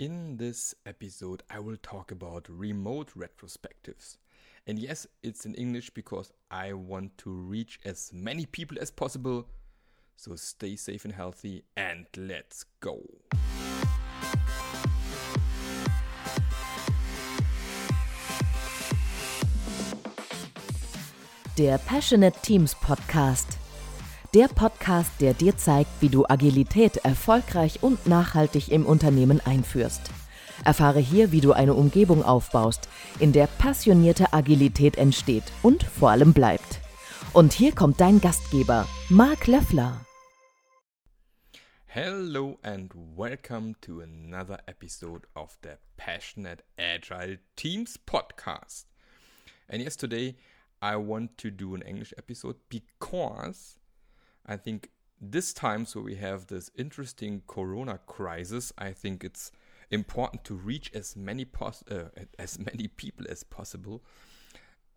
In this episode, I will talk about remote retrospectives. And yes, it's in English because I want to reach as many people as possible. So stay safe and healthy, and let's go. Der Passionate Teams Podcast. Der Podcast, der dir zeigt, wie du Agilität erfolgreich und nachhaltig im Unternehmen einführst. Erfahre hier, wie du eine Umgebung aufbaust, in der passionierte Agilität entsteht und vor allem bleibt. Und hier kommt dein Gastgeber, Marc Löffler. Hello and welcome to another episode of the Passionate Agile Teams podcast. And yes, today I want to do an English episode because I think this time, so we have this interesting Corona crisis. I think it's important to reach as many pos- uh, as many people as possible.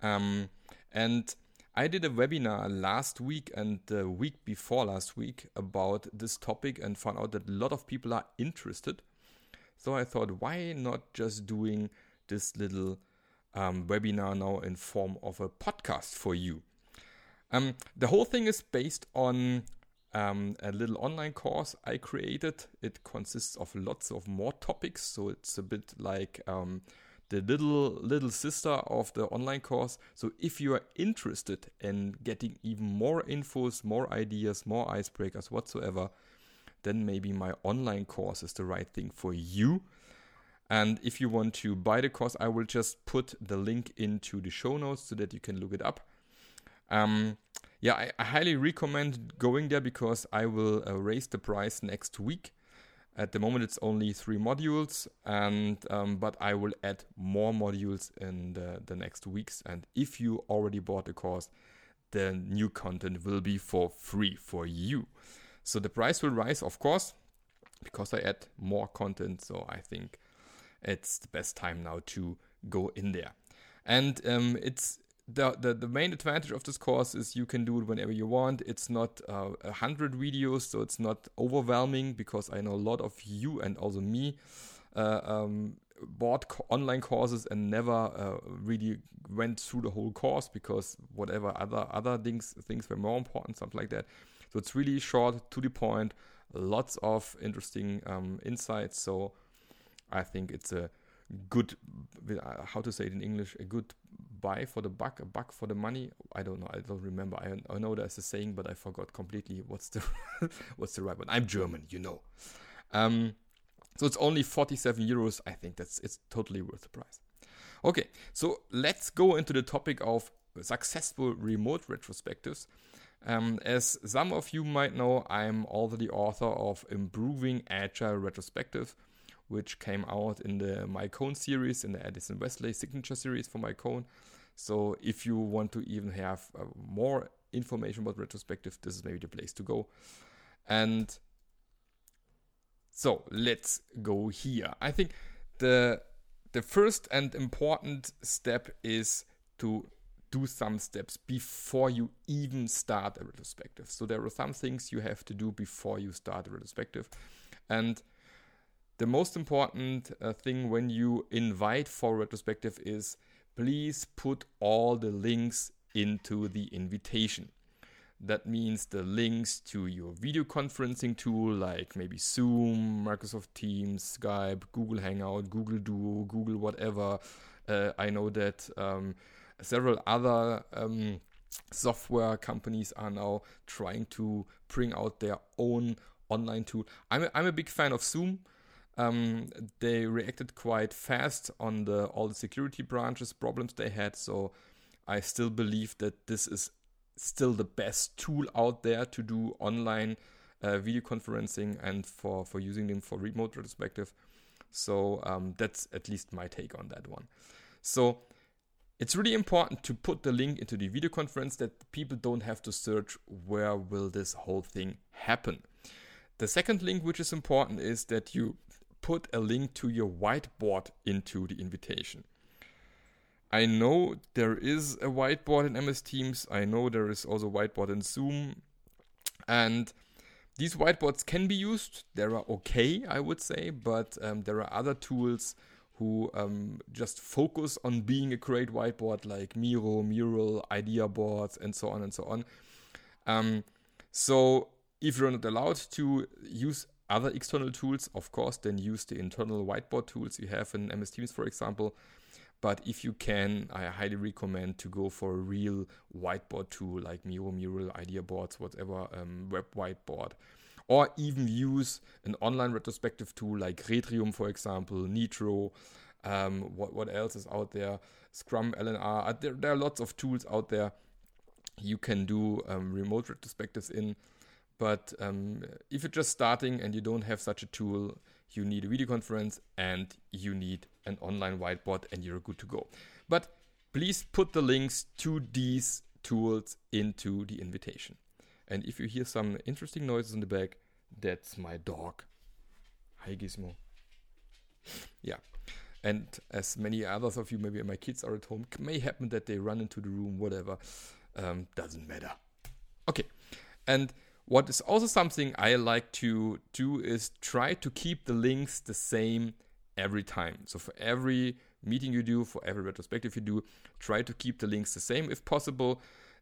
Um, and I did a webinar last week and the week before last week about this topic and found out that a lot of people are interested. So I thought, why not just doing this little um, webinar now in form of a podcast for you? Um, the whole thing is based on um, a little online course I created. It consists of lots of more topics, so it's a bit like um, the little little sister of the online course. So if you are interested in getting even more infos, more ideas, more icebreakers whatsoever, then maybe my online course is the right thing for you. And if you want to buy the course, I will just put the link into the show notes so that you can look it up. Um, yeah, I, I, highly recommend going there because I will uh, raise the price next week. At the moment, it's only three modules, and um, but I will add more modules in the, the next weeks. And if you already bought the course, the new content will be for free for you. So the price will rise, of course, because I add more content. So I think it's the best time now to go in there. And um, it's the, the, the main advantage of this course is you can do it whenever you want. It's not uh, a uh, hundred videos, so it's not overwhelming because I know a lot of you and also me uh, um, bought co- online courses and never uh, really went through the whole course because whatever other other things things were more important, something like that. So it's really short, to the point, lots of interesting um, insights. So I think it's a good uh, how to say it in English a good buy for the buck, a buck for the money. I don't know. I don't remember. I, I know there's a saying, but I forgot completely what's the what's the right one. I'm German, you know. Um, so it's only 47 euros. I think that's it's totally worth the price. Okay, so let's go into the topic of successful remote retrospectives. Um, as some of you might know, I'm also the author of Improving Agile Retrospective, which came out in the Mike Cohn series, in the Addison Wesley signature series for Mike Cohn. So if you want to even have uh, more information about retrospective, this is maybe the place to go. And so let's go here. I think the the first and important step is to do some steps before you even start a retrospective. So there are some things you have to do before you start a retrospective. And the most important uh, thing when you invite for retrospective is please put all the links into the invitation. That means the links to your video conferencing tool like maybe Zoom, Microsoft Teams, Skype, Google Hangout, Google Duo, Google whatever. Uh, I know that um, several other um, software companies are now trying to bring out their own online tool. I'm a, I'm a big fan of Zoom. Um, they reacted quite fast on the all the security branches problems they had. So I still believe that this is still the best tool out there to do online uh, video conferencing and for for using them for remote retrospective. So um, that's at least my take on that one. So it's really important to put the link into the video conference that people don't have to search where will this whole thing happen. The second link which is important is that you put a link to your whiteboard into the invitation. I know there is a whiteboard in MS Teams. I know there is also whiteboard in Zoom. And these whiteboards can be used. They are okay, I would say, but um, there are other tools who um, just focus on being a great whiteboard, like Miro, Mural, idea boards, and so on and so on. Um, so if you're not allowed to use other external tools, of course, then use the internal whiteboard tools you have in MS Teams, for example. But if you can, I highly recommend to go for a real whiteboard tool like Miro, Mural, Idea Boards, whatever, um, web whiteboard. Or even use an online retrospective tool like Retrium, for example, Neatro. Um, what, what else is out there? Scrum, LNR. Uh, there, there are lots of tools out there you can do um, remote retrospectives in. But um, if you're just starting and you don't have such a tool, you need a video conference and you need an online whiteboard and you're good to go. But please put the links to these tools into the invitation. And if you hear some interesting noises in the back, that's my dog. Hi Gizmo. Yeah. And as many others of you, maybe my kids are at home, may happen that they run into the room, whatever. Um, doesn't matter. Okay. And what is also something I like to do is try to keep the links the same every time. So for every meeting you do, for every retrospective you do, try to keep the links the same if possible.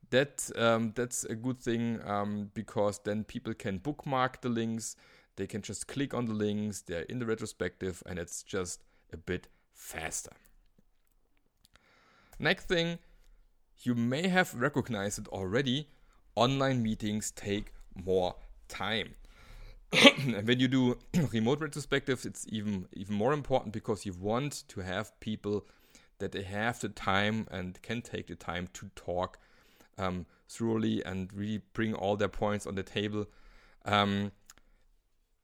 That um, that's a good thing um, because then people can bookmark the links. They can just click on the links. They're in the retrospective, and it's just a bit faster. Next thing, you may have recognized it already. Online meetings take more time. And when you do remote retrospectives, it's even even more important because you want to have people that they have the time and can take the time to talk um, thoroughly and really bring all their points on the table. Um,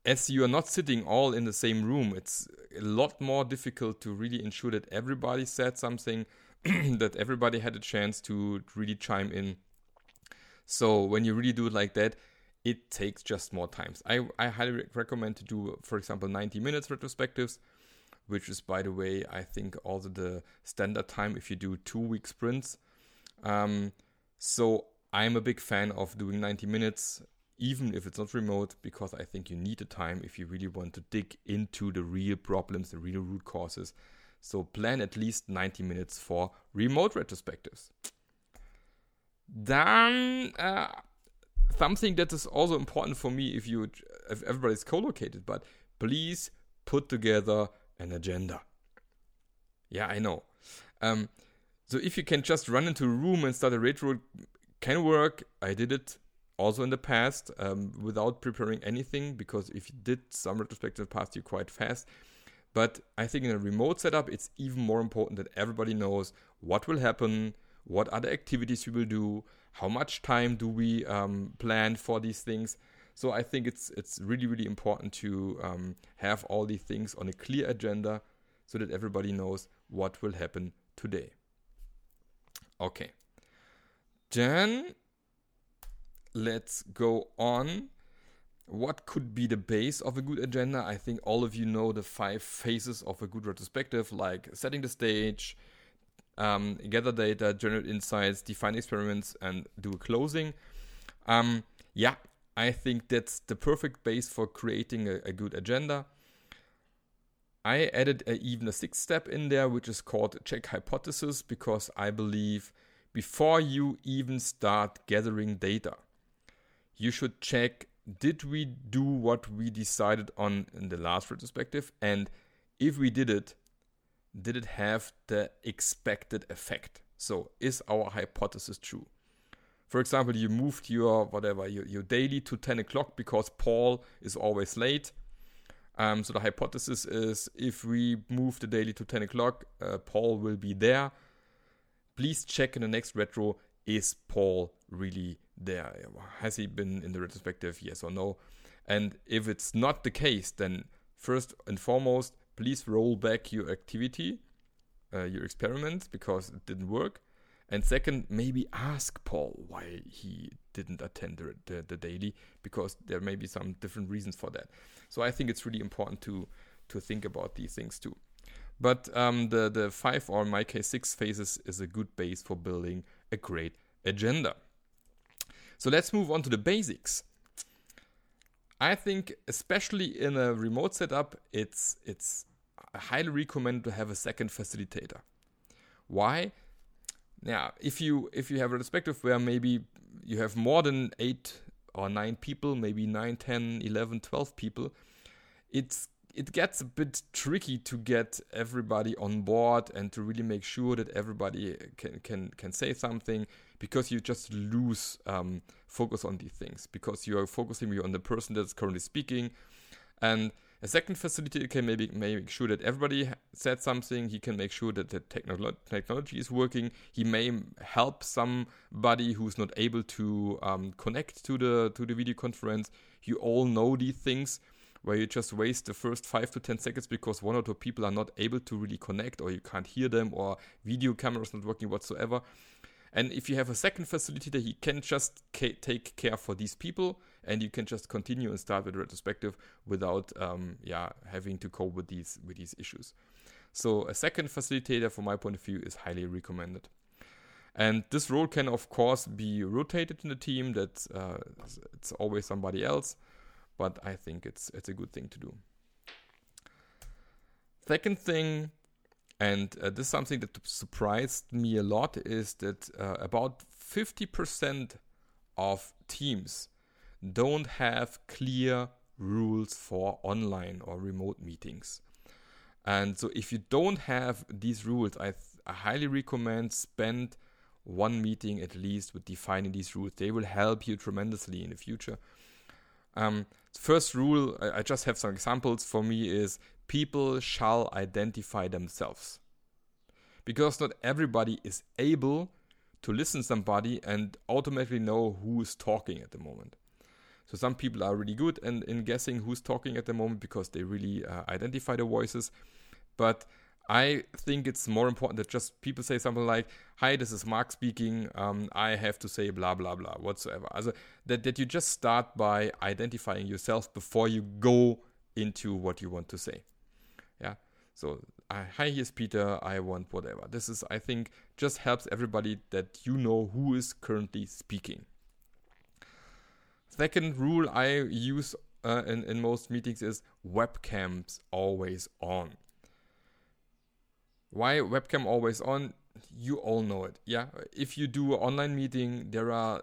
as you are not sitting all in the same room, it's a lot more difficult to really ensure that everybody said something, that everybody had a chance to really chime in. So when you really do it like that, it takes just more times. I, I highly recommend to do, for example, 90 minutes retrospectives, which is, by the way, I think also the standard time if you do two week sprints. Um, so I'm a big fan of doing 90 minutes, even if it's not remote, because I think you need the time if you really want to dig into the real problems, the real root causes. So plan at least 90 minutes for remote retrospectives. Then uh, something that is also important for me if you if everybody's co-located but please put together an agenda. Yeah i know. Um, so if you can just run into a room and start a retro can work. I did it also in the past um, without preparing anything because if you did some retrospective past you quite fast. But i think in a remote setup it's even more important that everybody knows what will happen what other activities we will do how much time do we um, plan for these things? So i think it's it's really really important to um, have all these things on a clear agenda so that everybody knows what will happen today. Okay. Then let's go on. What could be the base of a good agenda? I think all of you know the five phases of a good retrospective like setting the stage um, gather data, generate insights, define experiments, and do a closing. Um, yeah, I think that's the perfect base for creating a, a good agenda. I added a, even a sixth step in there, which is called check hypothesis, because I believe before you even start gathering data, you should check did we do what we decided on in the last retrospective? And if we did it, did it have the expected effect? So, is our hypothesis true? For example, you moved your whatever your, your daily to 10 o'clock because Paul is always late. Um, so the hypothesis is if we move the daily to 10 o'clock, uh, Paul will be there. Please check in the next retro is Paul really there? Has he been in the retrospective? Yes or no? And if it's not the case, then first and foremost, please roll back your activity, uh, your experiment, because it didn't work. And second, maybe ask Paul why he didn't attend the, the, the, daily, because there may be some different reasons for that. So I think it's really important to to think about these things too. But um, the the five or in my case six phases is a good base for building a great agenda. So let's move on to the basics. I think, especially in a remote setup, it's it's highly recommend to have a second facilitator. Why? Now, if you if you have a perspective where maybe you have more than eight or nine people, maybe 9, 10, 11, 12 people, it's it gets a bit tricky to get everybody on board and to really make sure that everybody can can can say something because you just lose um, focus on these things because you are focusing on the person that's currently speaking and a second facilitator can maybe make sure that everybody said something. He can make sure that the technolo- technology is working. He may help somebody who's not able to um, connect to the to the video conference. You all know these things where you just waste the first five to ten seconds because one or two people are not able to really connect, or you can't hear them, or video camera is not working whatsoever. And if you have a second facilitator, he can just ca- take care for these people, and you can just continue and start with retrospective without, um, yeah, having to cope with these with these issues. So a second facilitator, from my point of view, is highly recommended. And this role can, of course, be rotated in the team. That uh, it's always somebody else, but I think it's it's a good thing to do. Second thing and uh, this is something that surprised me a lot is that uh, about 50% of teams don't have clear rules for online or remote meetings. And so if you don't have these rules, I, th- I highly recommend spend one meeting at least with defining these rules. They will help you tremendously in the future. Um, first rule, I, I just have some examples for me is people shall identify themselves. Because not everybody is able to listen to somebody and automatically know who is talking at the moment. So some people are really good in, in guessing who's talking at the moment because they really uh, identify the voices. But I think it's more important that just people say something like, "Hi, this is Mark speaking. Um, I have to say blah blah blah whatsoever." Also that that you just start by identifying yourself before you go into what you want to say. Yeah. So, uh, hi, here's Peter. I want whatever. This is, I think, just helps everybody that you know who is currently speaking. Second rule I use uh, in, in most meetings is webcams always on. Why webcam always on? You all know it. Yeah. If you do an online meeting, there are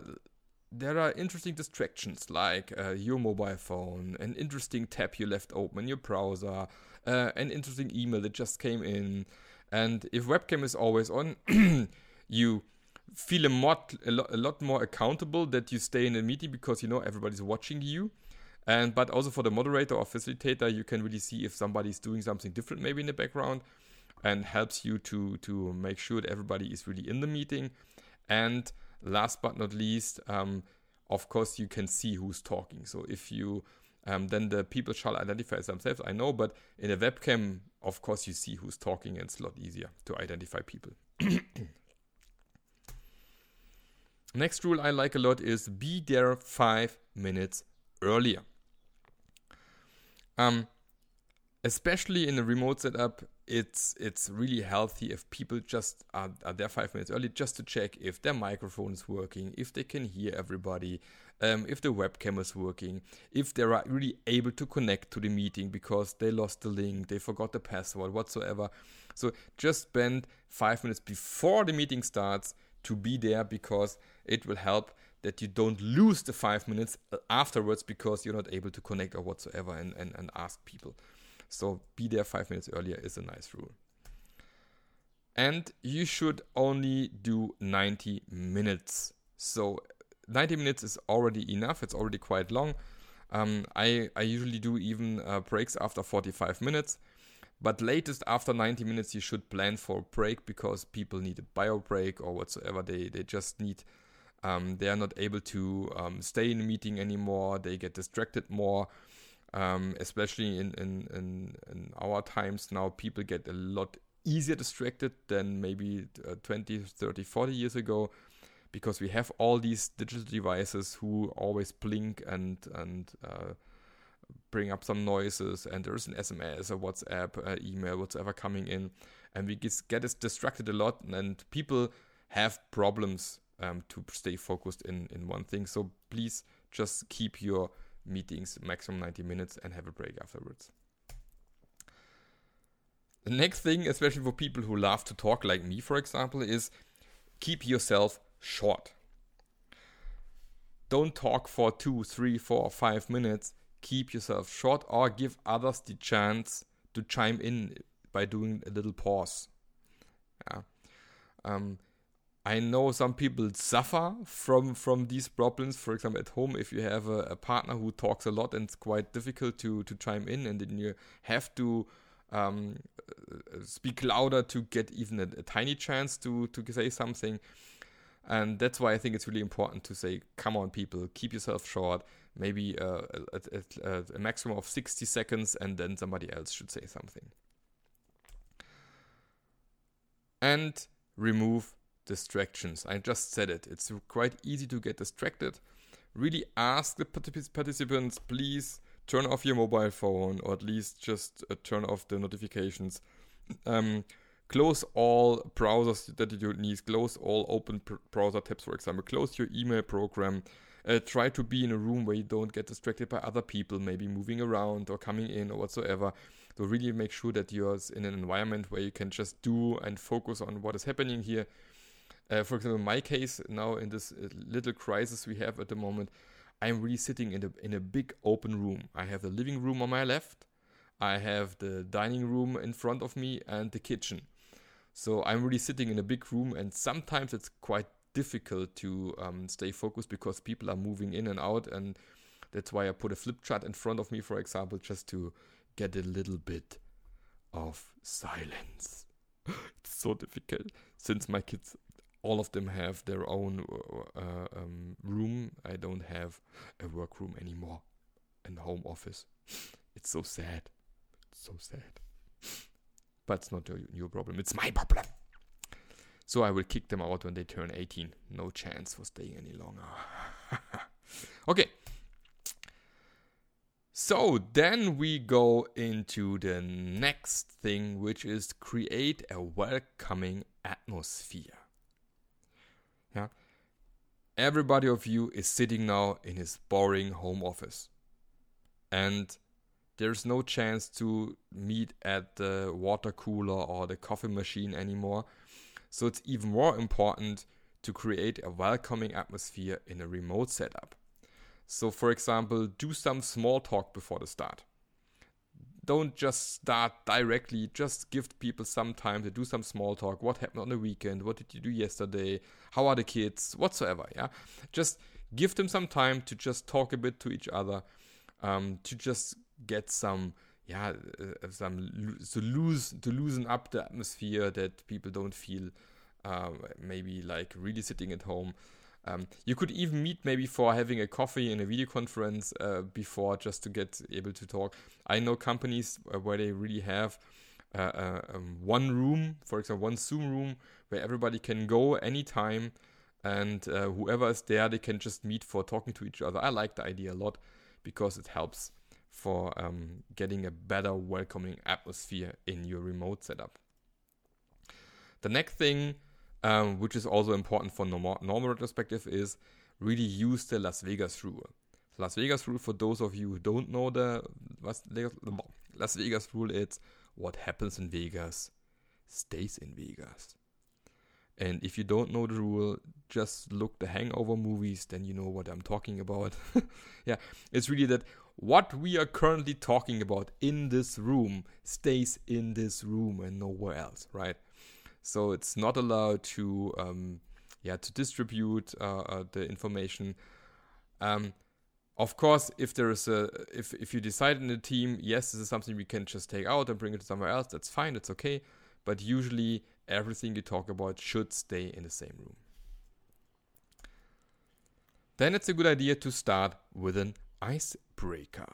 there are interesting distractions like uh, your mobile phone, an interesting tab you left open in your browser, uh, an interesting email that just came in. And if webcam is always on, you feel a, lot, a, lot, a lot more accountable that you stay in a meeting because you know everybody's watching you. And but also for the moderator or facilitator, you can really see if somebody's doing something different maybe in the background, and helps you to to make sure that everybody is really in the meeting. And last but not least, um, of course, you can see who's talking. So if you um, then the people shall identify themselves. I know, but in a webcam, of course, you see who's talking, and it's a lot easier to identify people. Next rule I like a lot is be there five minutes earlier. Um, especially in a remote setup, it's it's really healthy if people just are, are there five minutes early just to check if their microphone is working, if they can hear everybody, um, if the webcam is working, if they are really able to connect to the meeting because they lost the link, they forgot the password, whatsoever. So just spend five minutes before the meeting starts to be there because it will help that you don't lose the five minutes afterwards because you're not able to connect or whatsoever and, and, and ask people. So be there five minutes earlier is a nice rule. And you should only do 90 minutes. So 90 minutes is already enough. It's already quite long. Um, I, I usually do even uh, breaks after 45 minutes. But latest after 90 minutes, you should plan for a break because people need a bio break or whatsoever. They, they just need, um, they are not able to um, stay in a meeting anymore. They get distracted more. Um, especially in, in, in, in, our times now, people get a lot easier distracted than maybe uh, 20, 30, 40 years ago because we have all these digital devices who always blink and and uh, bring up some noises and there's an sms or whatsapp uh, email whatever coming in and we get, get distracted a lot and people have problems um, to stay focused in in one thing. So please just keep your meetings, maximum 90 minutes, and have a break afterwards. The next thing, especially for people who love to talk like me, for example, is keep yourself short. Don't talk for two, three, four, five minutes. Keep yourself short or give others the chance to chime in by doing a little pause. Yeah. Um, I know some people suffer from from these problems. For example, at home, if you have a, a, partner who talks a lot and it's quite difficult to to chime in, and then you have to um, speak louder to get even a, a, tiny chance to to say something. And that's why I think it's really important to say, "Come on, people, keep yourself short. Maybe uh, a, a, a maximum of sixty seconds, and then somebody else should say something." And remove distractions. I just said it. It's quite easy to get distracted. Really ask the participants, please turn off your mobile phone or at least just uh, turn off the notifications. Um, close all browsers that you need. Close all open browser tabs, for example. Close your email program. Uh, try to be in a room where you don't get distracted by other people, maybe moving around or coming in or whatsoever. So really make sure that you're in an environment where you can just do and focus on what is happening here. Uh, for example, in my case, now in this uh, little crisis we have at the moment, I'm really sitting in a in a big open room. I have the living room on my left, I have the dining room in front of me, and the kitchen. So I'm really sitting in a big room, and sometimes it's quite difficult to um, stay focused because people are moving in and out, and that's why I put a flip chart in front of me, for example, just to get a little bit of silence. it's so difficult since my kids all of them have their own uh, uh, um, room. I don't have a workroom anymore and home office. It's so sad. It's so sad. But it's not your, your problem. It's my problem. So I will kick them out when they turn 18. No chance for staying any longer. okay. So then we go into the next thing, which is create a welcoming atmosphere. Yeah. Everybody of you is sitting now in his boring home office. And there's no chance to meet at the water cooler or the coffee machine anymore. So it's even more important to create a welcoming atmosphere in a remote setup. So, for example, do some small talk before the start don't just start directly. Just give people some time to do some small talk. What happened on the weekend? What did you do yesterday? How are the kids? Whatsoever. Yeah. Just give them some time to just talk a bit to each other, um, to just get some yeah uh, some to lose to loosen up the atmosphere that people don't feel uh, maybe like really sitting at home um, you could even meet maybe for having a coffee in a video conference uh, before just to get able to talk. I know companies uh, where they really have uh, uh, um, one room, for example, one Zoom room where everybody can go anytime and uh, whoever is there, they can just meet for talking to each other. I like the idea a lot because it helps for um, getting a better welcoming atmosphere in your remote setup. The next thing um, which is also important for normal, normal retrospective, is really use the Las Vegas rule. Las Vegas rule, for those of you who don't know the Las Vegas rule, it's what happens in Vegas stays in Vegas. And if you don't know the rule, just look the hangover movies, then you know what I'm talking about. yeah, it's really that what we are currently talking about in this room stays in this room and nowhere else, right? So it's not allowed to um, yeah to distribute uh, uh, the information. Um, of course, if there is a if if you decide in the team, yes, this is something we can just take out and bring it to somewhere else. That's fine. It's okay. But usually, everything you talk about should stay in the same room. Then it's a good idea to start with an icebreaker.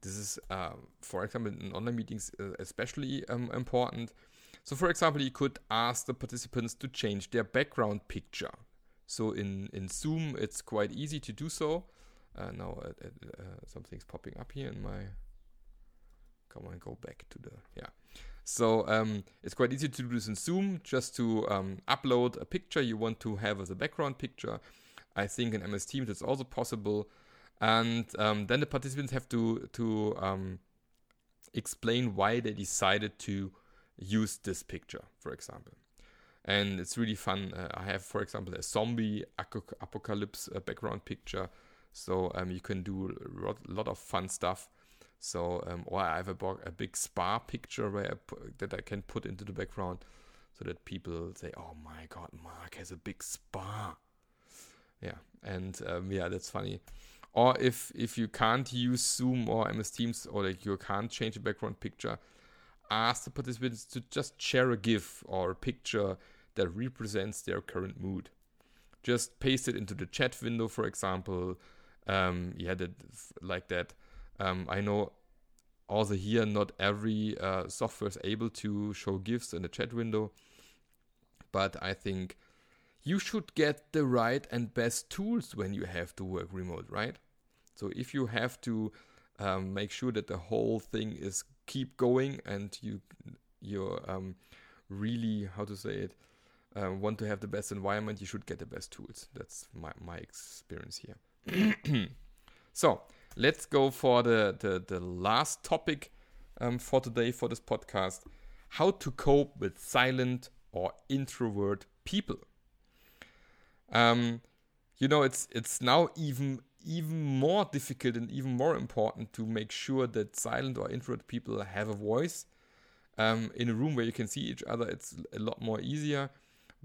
This is, uh, for example, in online meetings, uh, especially um, important so for example, you could ask the participants to change their background picture. So in, in Zoom, it's quite easy to do so. Uh, now uh, uh, something's popping up here in my, come on, go back to the, yeah. So um, it's quite easy to do this in Zoom, just to um, upload a picture you want to have as a background picture. I think in MS Teams it's also possible. and um, then the participants have to to um, explain why they decided to use this picture, for example. And it's really fun. Uh, I have, for example, a zombie apocalypse uh, background picture, so um, you can do a lot of fun stuff. So, um, or I have a, a big spa picture where I that I can put into the background, so that people say, "Oh my God, Mark has a big spa." Yeah, and um, yeah, that's funny or if if you can't use Zoom or MS Teams or like you can't change the background picture, ask the participants to just share a GIF or a picture that represents their current mood. Just paste it into the chat window, for example. Um, yeah, that like that. Um, I know also here not every uh, software is able to show GIFs in the chat window, but I think you should get the right and best tools when you have to work remote, right? So if you have to um, make sure that the whole thing is keep going and you you're um, really how to say it uh, want to have the best environment, you should get the best tools. That's my my experience here. so let's go for the the, the last topic um, for today for this podcast: how to cope with silent or introvert people. Um, you know, it's it's now even even more difficult and even more important to make sure that silent or introvert people have a voice. Um, in a room where you can see each other, it's a lot more easier.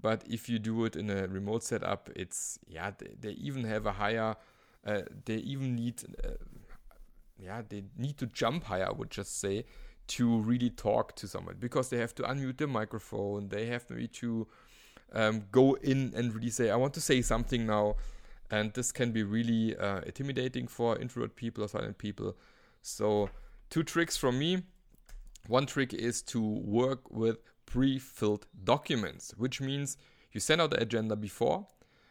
But if you do it in a remote setup, it's yeah, they, they even have a higher, uh, they even need, uh, yeah, they need to jump higher. I would just say to really talk to someone because they have to unmute their microphone. They have maybe to um, go in and really say, "I want to say something now." And this can be really uh, intimidating for introvert people or silent people. So, two tricks from me. One trick is to work with pre filled documents, which means you send out the agenda before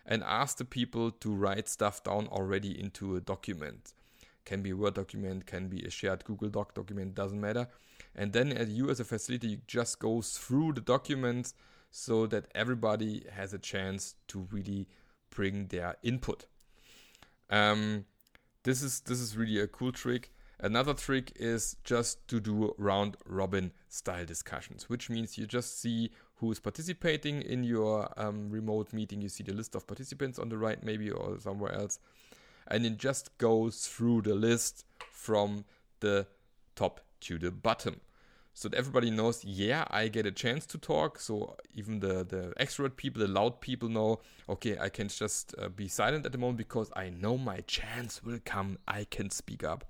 and ask the people to write stuff down already into a document. Can be a Word document, can be a shared Google Doc document, doesn't matter. And then, as you as a facility, you just go through the documents so that everybody has a chance to really bring their input. Um, this is this is really a cool trick. Another trick is just to do round robin style discussions, which means you just see who is participating in your um, remote meeting. You see the list of participants on the right, maybe, or somewhere else. And it just goes through the list from the top to the bottom so that everybody knows, yeah, I get a chance to talk. So even the the extrovert people, the loud people know, okay, I can just uh, be silent at the moment because I know my chance will come. I can speak up.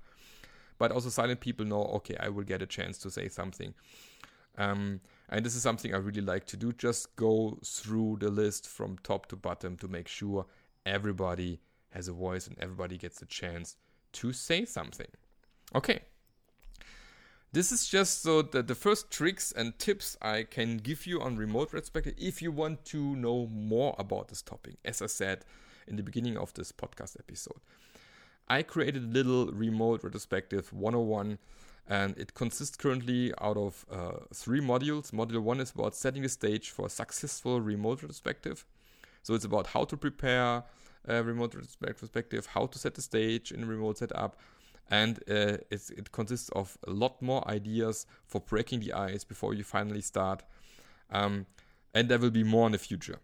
But also silent people know, okay, I will get a chance to say something. Um, and this is something I really like to do. Just go through the list from top to bottom to make sure everybody has a voice and everybody gets a chance to say something. Okay, this is just so that the first tricks and tips I can give you on remote retrospective if you want to know more about this topic. As I said in the beginning of this podcast episode, I created a little remote retrospective 101 and it consists currently out of uh, three modules. Module one is about setting the stage for a successful remote retrospective. So it's about how to prepare a remote retrospective, how to set the stage in a remote setup, and uh, it consists of a lot more ideas for breaking the ice before you finally start. Um, and there will be more in the future.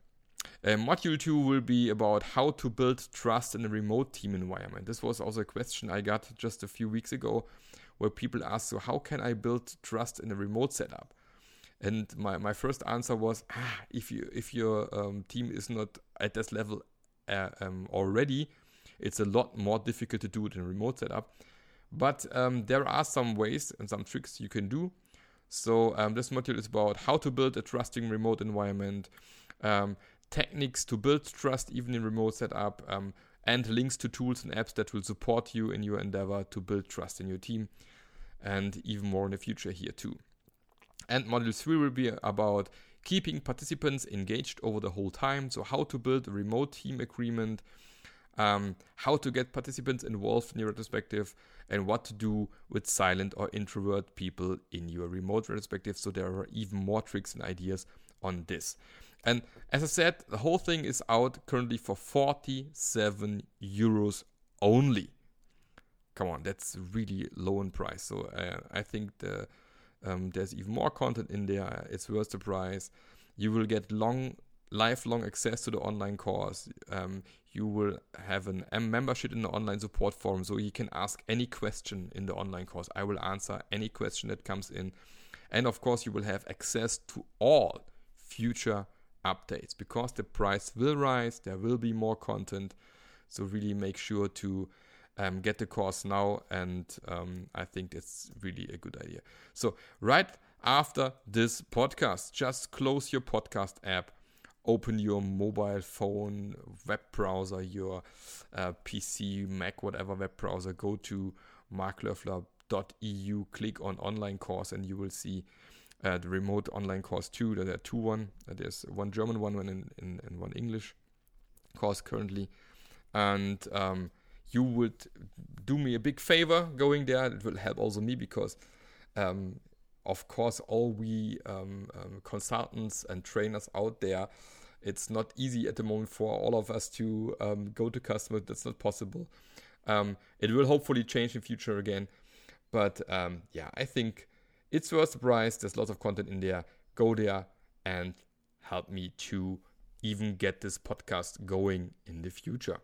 Uh, module 2 will be about how to build trust in a remote team environment. This was also a question I got just a few weeks ago where people asked, So, how can I build trust in a remote setup? And my, my first answer was, ah, if you if your um, team is not at this level uh, um, already, it's a lot more difficult to do it in a remote setup. But um, there are some ways and some tricks you can do. So um, this module is about how to build a trusting remote environment, um, techniques to build trust even in remote setup, um, and links to tools and apps that will support you in your endeavor to build trust in your team, and even more in the future here too. And module three will be about keeping participants engaged over the whole time. So how to build a remote team agreement um, how to get participants involved in your retrospective, and what to do with silent or introvert people in your remote retrospective. So there are even more tricks and ideas on this. And as I said, the whole thing is out currently for 47 euros only. come on, that's really low in price. So uh, I think the um, there's even more content in there. It's worth the price. You will get long, lifelong access to the online course. Um, you will have an, a membership in the online support forum, so you can ask any question in the online course. I will answer any question that comes in, and of course, you will have access to all future updates because the price will rise. There will be more content, so really make sure to um, get the course now, and um, I think it's really a good idea. So, right after this podcast, just close your podcast app, open your mobile phone, web browser, your uh, PC, Mac, whatever web browser, go to marklöffler.eu, click on online course, and you will see. Uh, the remote online course too. There are two one. Uh, there's one German one, and, in, in, one English course currently, and um, you would do me a big favor going there. It will help also me because, um, of course, all we um, um, consultants and trainers out there, it's not easy at the moment for all of us to um, go to customers. That's not possible. Um, it will hopefully change in the future again. But um, yeah, I think it's worth the price. There's lots of content in there. Go there and help me to even get this podcast going in the future.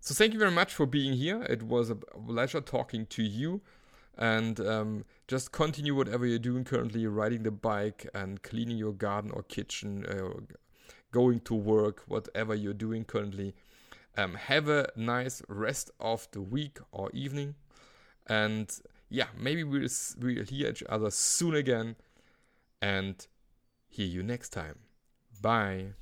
So thank you very much for being here. It was a pleasure talking to you. And um, just continue whatever you're doing currently, riding the bike and cleaning your garden or kitchen, uh, going to work, whatever you're doing currently. Um, have a nice rest of the week or evening. And yeah, maybe we'll, we'll hear each other soon again. And hear you next time. Bye.